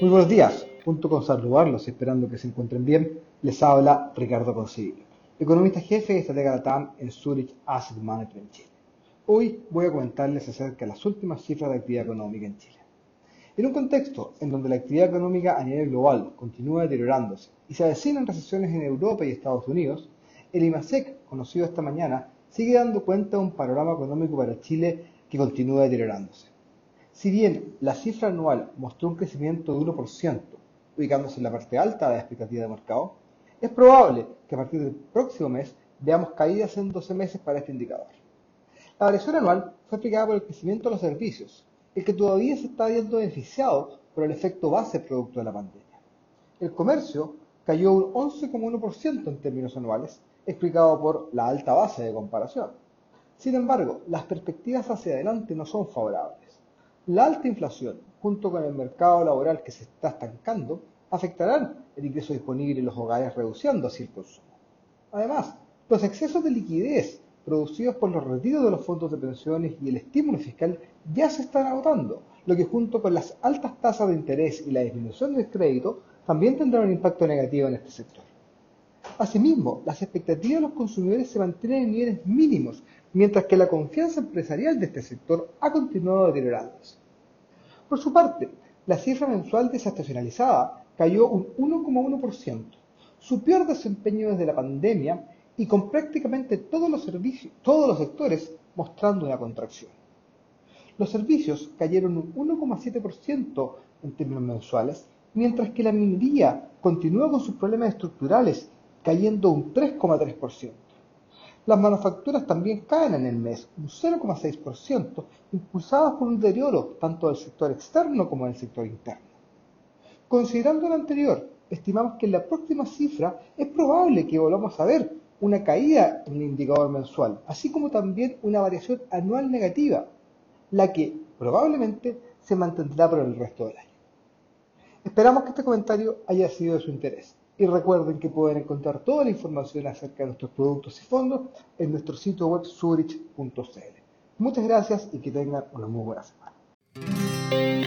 Muy buenos días. Junto con saludarlos, esperando que se encuentren bien, les habla Ricardo Consiglio, economista jefe y estratega de TAM en Zurich Asset Management Chile. Hoy voy a comentarles acerca de las últimas cifras de actividad económica en Chile. En un contexto en donde la actividad económica a nivel global continúa deteriorándose y se avecinan recesiones en Europa y Estados Unidos, el IMASEC, conocido esta mañana, sigue dando cuenta de un panorama económico para Chile que continúa deteriorándose. Si bien la cifra anual mostró un crecimiento de 1%, ubicándose en la parte alta de la expectativa de mercado, es probable que a partir del próximo mes veamos caídas en 12 meses para este indicador. La variación anual fue explicada por el crecimiento de los servicios, el que todavía se está viendo beneficiado por el efecto base producto de la pandemia. El comercio cayó un 11,1% en términos anuales, explicado por la alta base de comparación. Sin embargo, las perspectivas hacia adelante no son favorables. La alta inflación, junto con el mercado laboral que se está estancando, afectarán el ingreso disponible en los hogares reduciendo así el consumo. Además, los excesos de liquidez producidos por los retiros de los fondos de pensiones y el estímulo fiscal ya se están agotando, lo que junto con las altas tasas de interés y la disminución del crédito también tendrá un impacto negativo en este sector. Asimismo, las expectativas de los consumidores se mantienen en niveles mínimos, mientras que la confianza empresarial de este sector ha continuado deteriorándose. Por su parte, la cifra mensual desestacionalizada cayó un 1,1%, su peor desempeño desde la pandemia y con prácticamente todos los servicios, todos los sectores mostrando una contracción. Los servicios cayeron un 1,7% en términos mensuales, mientras que la minería continúa con sus problemas estructurales, cayendo un 3,3%. Las manufacturas también caen en el mes, un 0,6%, impulsadas por un deterioro tanto del sector externo como del sector interno. Considerando lo anterior, estimamos que en la próxima cifra es probable que volvamos a ver una caída en el indicador mensual, así como también una variación anual negativa, la que probablemente se mantendrá por el resto del año. Esperamos que este comentario haya sido de su interés y recuerden que pueden encontrar toda la información acerca de nuestros productos y fondos en nuestro sitio web zurich.cl. Muchas gracias y que tengan una muy buena semana.